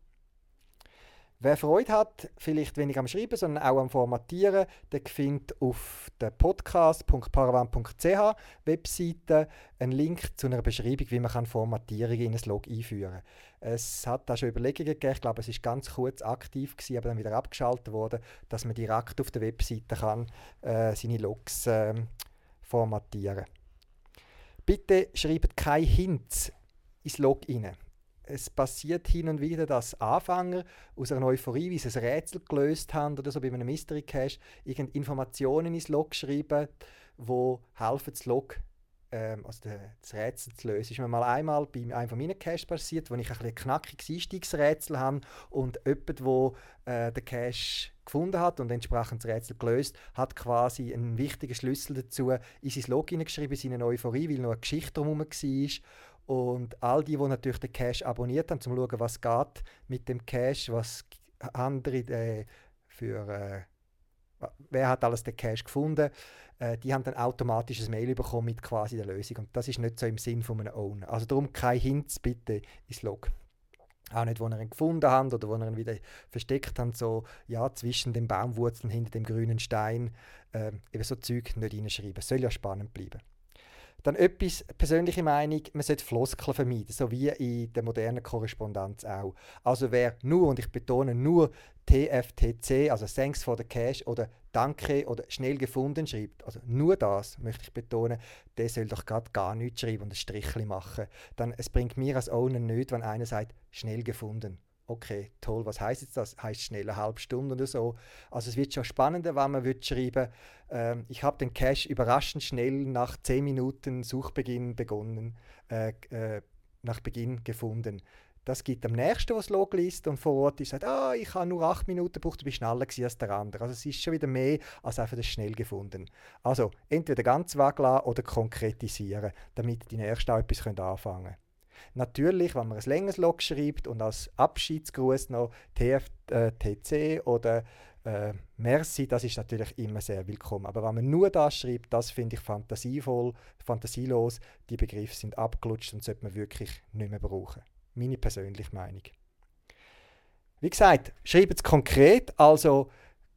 Speaker 1: Wer Freude hat, vielleicht weniger am Schreiben, sondern auch am Formatieren, der findet auf der podcast.paravan.ch Webseite einen Link zu einer Beschreibung, wie man Formatierungen in ein Log einführen kann. Es hat da schon Überlegungen gegeben, ich glaube, es ist ganz kurz aktiv gewesen, aber dann wieder abgeschaltet worden, dass man direkt auf der Webseite kann, äh, seine Logs äh, formatieren. Bitte schreibt keine Hints ins Log rein es passiert hin und wieder, dass Anfänger aus einer Euphorie, wie sie ein Rätsel gelöst haben oder so bei einem Mystery Cache, irgend Informationen ins Log schreiben, wo helfen, das Log ähm, also das Rätsel zu lösen. Ist mir mal einmal bei einem von meinen Caches passiert, wo ich ein, ein knackiges Einstiegsrätsel habe und jemand, wo äh, den Cache gefunden hat und entsprechend das Rätsel gelöst, hat quasi einen wichtigen Schlüssel dazu in sein Log geschrieben, in seine Euphorie, weil noch eine Geschichte drumherum war. Und all die, die natürlich den Cache abonniert haben, um zu schauen, was geht mit dem Cache, was andere äh, für... Äh, wer hat alles den Cache gefunden, äh, die haben dann automatisch ein Mail bekommen mit quasi der Lösung. Und das ist nicht so im Sinn von einem Owner. Also darum kein Hints bitte ins Log. Auch nicht, wo ihr ihn gefunden habt oder wo ihr ihn wieder versteckt habt, so ja, zwischen den Baumwurzeln hinter dem grünen Stein. Äh, eben so Zeug nicht reinschreiben. Soll ja spannend bleiben. Dann etwas, persönliche Meinung, man sollte Floskeln vermeiden, so wie in der modernen Korrespondenz auch. Also wer nur, und ich betone nur TFTC, also Thanks for the Cash oder Danke oder schnell gefunden schreibt, also nur das möchte ich betonen, der soll doch gerade gar nichts schreiben und ein Strichchen machen. Dann, es bringt mir als Owner nichts, wenn einer sagt, schnell gefunden okay, toll, was heißt jetzt das? Heißt schnell eine halbe Stunde oder so. Also es wird schon spannender, wenn man wird schreiben, ähm, ich habe den Cache überraschend schnell nach 10 Minuten Suchbeginn begonnen, äh, äh, nach Beginn gefunden. Das gibt am nächsten, was Log liest und vor Ort ist, sagt, ah, ich habe nur 8 Minuten gebraucht, du bist schneller als der andere. Also es ist schon wieder mehr als einfach das schnell gefunden. Also entweder ganz weglassen oder konkretisieren, damit die Nächsten auch etwas anfangen können. Natürlich, wenn man ein längeres Log schreibt und als Abschiedsgruß noch TFTC äh, oder äh, Merci, das ist natürlich immer sehr willkommen. Aber wenn man nur das schreibt, das finde ich fantasievoll, fantasielos. Die Begriffe sind abgelutscht und sollte man wirklich nicht mehr brauchen. Meine persönliche Meinung. Wie gesagt, schreibt es konkret, also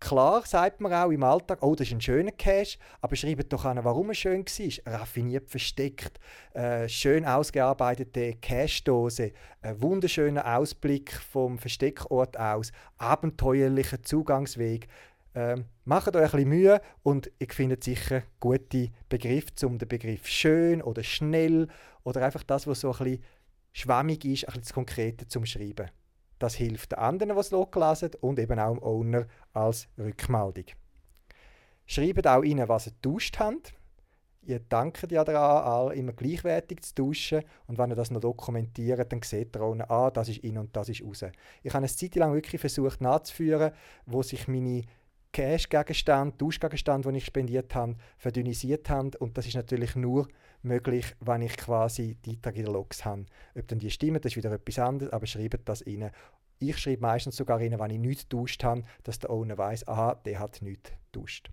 Speaker 1: Klar sagt man auch im Alltag, oh, das ist ein schöner Cache, aber schreibt doch an, warum er schön war. Raffiniert versteckt, äh, schön ausgearbeitete Cache-Dose, ein wunderschöner Ausblick vom Versteckort aus, abenteuerlicher Zugangsweg. Ähm, macht euch ein bisschen Mühe und ihr findet sicher gute Begriffe, um den Begriff schön oder schnell oder einfach das, was so ein bisschen schwammig ist, ein bisschen konkreter zum Schreiben. Das hilft den anderen, die es lesen und eben auch dem Owner als Rückmeldung. Schreibt auch rein, was ihr getauscht habt. Ihr dankt ja daran, immer gleichwertig zu tauschen. Und wenn ihr das noch dokumentiert, dann seht ihr auch, ah, das ist in und das ist raus. Ich habe eine Zeit lang wirklich versucht nachzuführen, wo sich meine Cash-Gegenstände, Tauschgegenstände, die ich spendiert habe, verdünnisiert haben. Und das ist natürlich nur möglich, wenn ich quasi die Eintrag in der Logs habe. Ob dann die stimmen, das ist wieder etwas anderes, aber schreibt das rein. Ich schreibe meistens sogar rein, wenn ich nichts getauscht habe, dass der Owner weiß, aha, der hat nichts getauscht.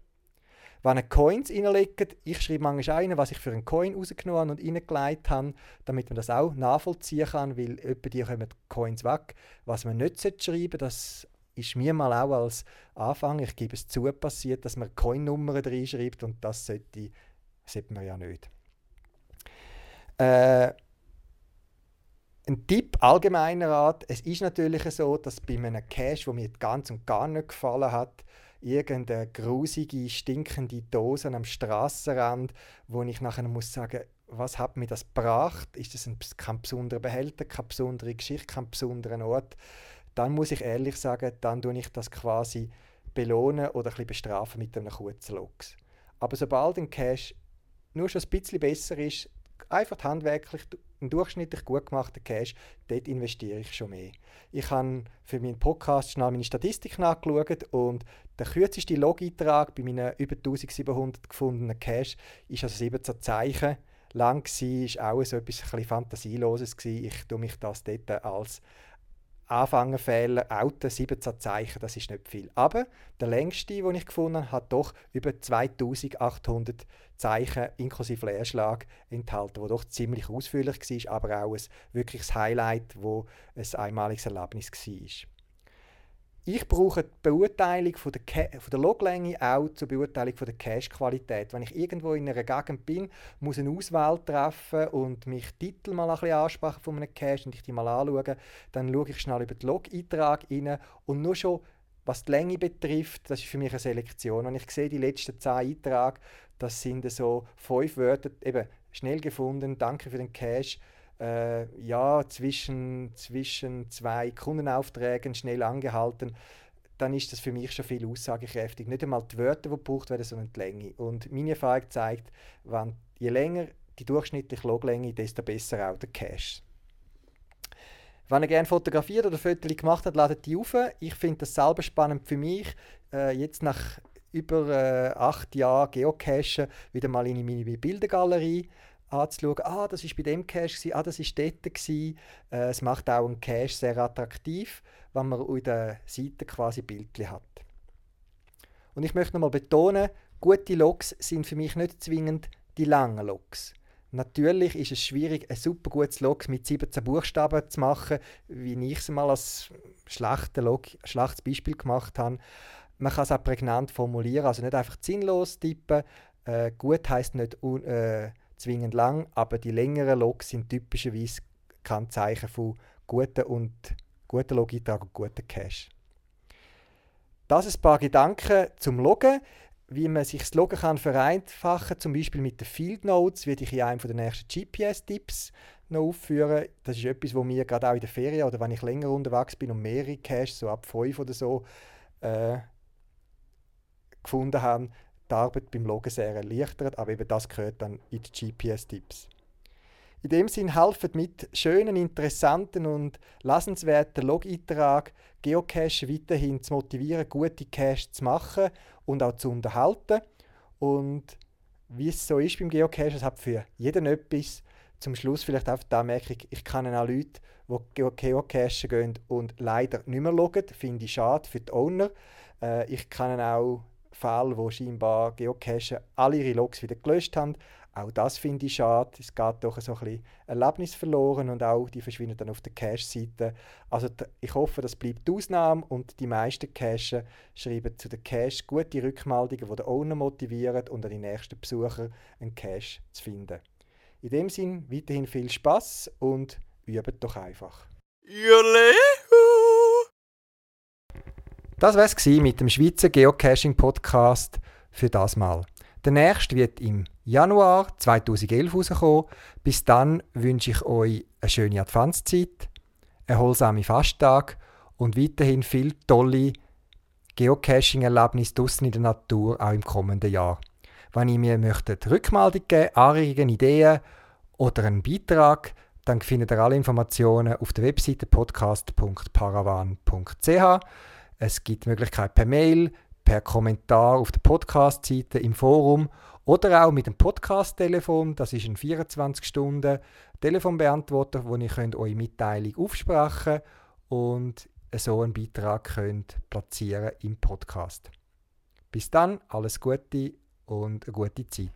Speaker 1: Wenn ihr Coins reinlegt, ich schreibe manchmal rein, was ich für einen Coin rausgenommen und reingelegt habe, damit man das auch nachvollziehen kann, weil etwa die kommen Coins weg. Was man nicht schreiben das ist mir mal auch als Anfang, ich gebe es zu, passiert, dass man Coin-Nummern reinschreibt und das sollte, sollte man ja nicht. Äh, ein Tipp allgemeiner Art: Es ist natürlich so, dass bei einem Cache, der mir ganz und gar nicht gefallen hat, irgendeine grusige, stinkende Dose am Straßenrand, wo ich nachher muss sagen, was hat mir das gebracht? Ist das ein, kein besonderer Behälter, keine besondere Geschichte, kein besonderer Ort? Dann muss ich ehrlich sagen, dann tue ich das quasi belohnen oder ein bestrafen mit einem kurzen Loks. Aber sobald ein Cache nur schon ein bisschen besser ist, einfach handwerklich einen durchschnittlich gut gemachten Cash, dort investiere ich schon mehr. Ich habe für meinen Podcast schnell meine Statistik nachgeschaut und der kürzeste Log-Eintrag bei meinen über 1700 gefundenen Cash ist also 17 Zeichen lang gewesen, war auch so etwas ein Fantasieloses gewesen. Ich tue mich das dort als Anfängerfehler, Auto 17 Zeichen, das ist nicht viel. Aber der längste, den ich gefunden habe, hat doch über 2800 Zeichen inklusive Leerschlag enthalten, wo doch ziemlich ausführlich war, aber auch ein wirkliches Highlight, wo ein einmaliges Erlebnis war. Ich brauche die Beurteilung von der, von der Loglänge auch zur Beurteilung von der Cache-Qualität. Wenn ich irgendwo in einer Gegend bin, muss eine Auswahl treffen und mich Titel mal ein bisschen ansprechen von einem Cache und ich die mal anschaue, dann schaue ich schnell über den Log-Eintrag rein und nur schon was die Länge betrifft, das ist für mich eine Selektion. Wenn ich sehe, die letzten zehn Einträge, das sind so fünf Wörter, eben schnell gefunden, danke für den Cache, äh, ja, zwischen, zwischen zwei Kundenaufträgen schnell angehalten, dann ist das für mich schon viel aussagekräftig. Nicht einmal die Wörter, die gebraucht werden, sondern die Länge. Und meine Erfahrung zeigt, wenn je länger die durchschnittliche Loglänge, desto besser auch der Cache. Wenn ihr gerne fotografiert oder Fotos gemacht habt, ladet die auf. Ich finde das selber spannend für mich, äh, jetzt nach über äh, acht Jahren Geocachen wieder mal in meine Bildergalerie anzuschauen. Ah, das ist bei dem Cache, ah, das ist dort. Gewesen. Äh, es macht auch einen Cache sehr attraktiv, wenn man auf der Seite quasi Bildchen hat. Und ich möchte nochmal betonen, gute Logs sind für mich nicht zwingend die langen Logs. Natürlich ist es schwierig, ein super gutes Log mit 17 Buchstaben zu machen, wie ich es mal als schlechtes, Log, schlechtes Beispiel gemacht habe. Man kann es auch prägnant formulieren, also nicht einfach sinnlos tippen. Äh, gut heißt nicht äh, zwingend lang, aber die längeren Logs sind typischerweise kein Zeichen von guten und guten Logeintrag und guten Cache. Das ein paar Gedanken zum Loggen wie man sich das Loggen kann vereinfachen kann, zum Beispiel mit den Field Notes, werde ich in einem der nächsten GPS-Tipps noch aufführen. Das ist etwas, was mir gerade auch in der Ferien oder wenn ich länger unterwegs bin und mehrere Caches, so ab 5 oder so, äh, gefunden habe, die Arbeit beim Loggen sehr erleichtert, aber eben das gehört dann in die GPS-Tipps. In dem Sinn helfen mit schönen, interessanten und lesenswerten Log-Eintrag Geocache weiterhin zu motivieren, gute Cache zu machen und auch zu unterhalten. Und wie es so ist beim Geocache, es hat für jeden etwas. Zum Schluss vielleicht auch die Anmerkung, ich kenne auch Leute, die Geocachen gehen und leider nicht mehr loggen. Finde ich schade für die Owner. Äh, ich kenne auch Fälle, wo scheinbar Geocachen alle ihre Logs wieder gelöscht haben. Auch das finde ich schade. Es geht doch so ein bisschen Erlebnis verloren und auch die verschwinden dann auf der Cache-Seite. Also ich hoffe, das bleibt die Ausnahme und die meisten Cacher schreiben zu den Cache gute Rückmeldungen, die den Owner motivieren und die nächsten Besucher einen Cache zu finden. In dem Sinn weiterhin viel Spaß und übt doch einfach. Das war es mit dem Schweizer Geocaching Podcast für das Mal. Der nächste wird im Januar 2011 rauskommen. Bis dann wünsche ich euch eine schöne Adventszeit, erholsame Fasttag und weiterhin viel tolle Geocaching-Erlebnisse draussen in der Natur, auch im kommenden Jahr. Wenn ihr mir möchtet Rückmeldung geben, Anregungen, Ideen oder einen Beitrag, dann findet ihr alle Informationen auf der Webseite podcast.paravan.ch. Es gibt die Möglichkeit per Mail, per Kommentar auf der Podcast-Seite im Forum oder auch mit dem Podcast-Telefon. Das ist ein 24-Stunden-Telefonbeantworter, wo ihr könnt eure Mitteilung aufsprechen und so einen Beitrag könnt platzieren im Podcast. Bis dann, alles Gute und eine gute Zeit.